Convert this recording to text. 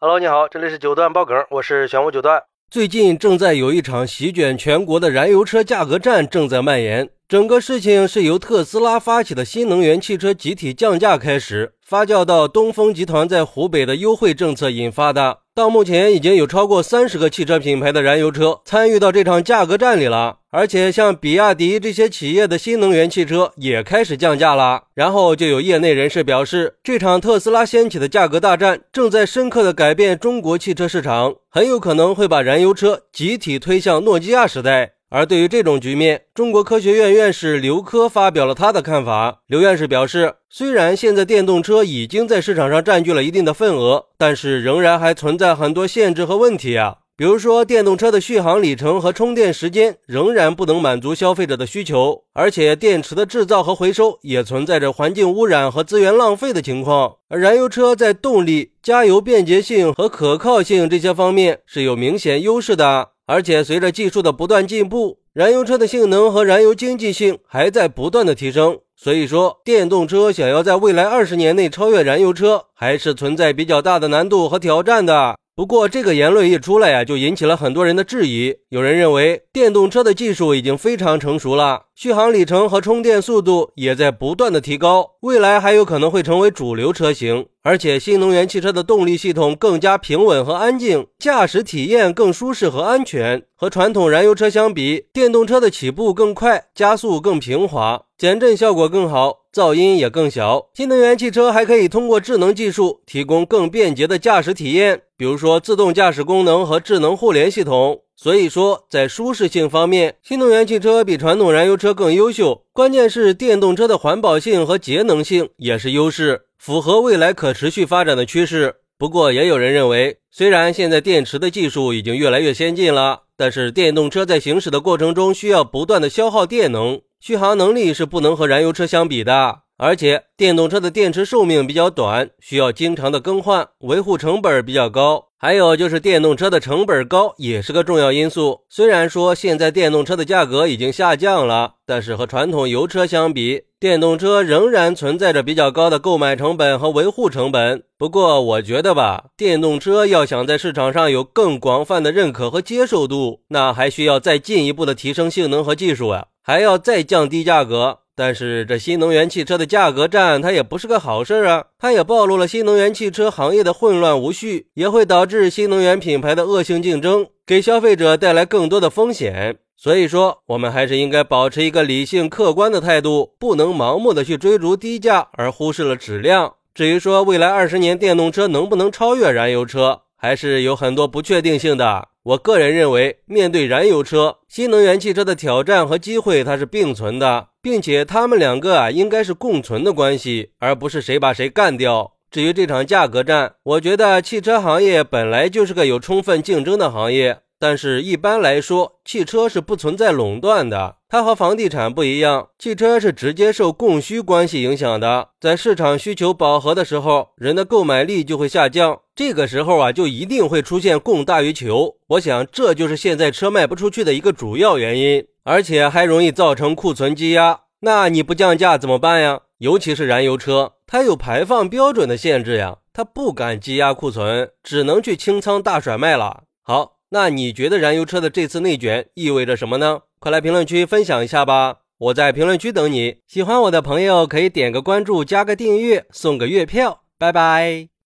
Hello，你好，这里是九段爆梗，我是玄武九段。最近正在有一场席卷全国的燃油车价格战正在蔓延，整个事情是由特斯拉发起的新能源汽车集体降价开始，发酵到东风集团在湖北的优惠政策引发的。到目前，已经有超过三十个汽车品牌的燃油车参与到这场价格战里了，而且像比亚迪这些企业的新能源汽车也开始降价了。然后就有业内人士表示，这场特斯拉掀起的价格大战正在深刻的改变中国汽车市场，很有可能会把燃油车集体推向诺基亚时代。而对于这种局面，中国科学院院士刘科发表了他的看法。刘院士表示，虽然现在电动车已经在市场上占据了一定的份额，但是仍然还存在很多限制和问题啊。比如说，电动车的续航里程和充电时间仍然不能满足消费者的需求，而且电池的制造和回收也存在着环境污染和资源浪费的情况。而燃油车在动力、加油便捷性和可靠性这些方面是有明显优势的。而且随着技术的不断进步，燃油车的性能和燃油经济性还在不断的提升。所以说，电动车想要在未来二十年内超越燃油车，还是存在比较大的难度和挑战的。不过，这个言论一出来呀，就引起了很多人的质疑。有人认为，电动车的技术已经非常成熟了，续航里程和充电速度也在不断的提高，未来还有可能会成为主流车型。而且，新能源汽车的动力系统更加平稳和安静，驾驶体验更舒适和安全。和传统燃油车相比，电动车的起步更快，加速更平滑，减震效果更好。噪音也更小，新能源汽车还可以通过智能技术提供更便捷的驾驶体验，比如说自动驾驶功能和智能互联系统。所以说，在舒适性方面，新能源汽车比传统燃油车更优秀。关键是电动车的环保性和节能性也是优势，符合未来可持续发展的趋势。不过，也有人认为，虽然现在电池的技术已经越来越先进了，但是电动车在行驶的过程中需要不断的消耗电能。续航能力是不能和燃油车相比的，而且电动车的电池寿命比较短，需要经常的更换，维护成本比较高。还有就是电动车的成本高也是个重要因素。虽然说现在电动车的价格已经下降了，但是和传统油车相比，电动车仍然存在着比较高的购买成本和维护成本。不过我觉得吧，电动车要想在市场上有更广泛的认可和接受度，那还需要再进一步的提升性能和技术呀。还要再降低价格，但是这新能源汽车的价格战，它也不是个好事啊！它也暴露了新能源汽车行业的混乱无序，也会导致新能源品牌的恶性竞争，给消费者带来更多的风险。所以说，我们还是应该保持一个理性客观的态度，不能盲目的去追逐低价而忽视了质量。至于说未来二十年电动车能不能超越燃油车，还是有很多不确定性的。我个人认为，面对燃油车，新能源汽车的挑战和机会它是并存的，并且它们两个啊应该是共存的关系，而不是谁把谁干掉。至于这场价格战，我觉得汽车行业本来就是个有充分竞争的行业。但是，一般来说，汽车是不存在垄断的。它和房地产不一样，汽车是直接受供需关系影响的。在市场需求饱和的时候，人的购买力就会下降。这个时候啊，就一定会出现供大于求。我想，这就是现在车卖不出去的一个主要原因，而且还容易造成库存积压。那你不降价怎么办呀？尤其是燃油车，它有排放标准的限制呀，它不敢积压库存，只能去清仓大甩卖了。好。那你觉得燃油车的这次内卷意味着什么呢？快来评论区分享一下吧！我在评论区等你。喜欢我的朋友可以点个关注，加个订阅，送个月票。拜拜。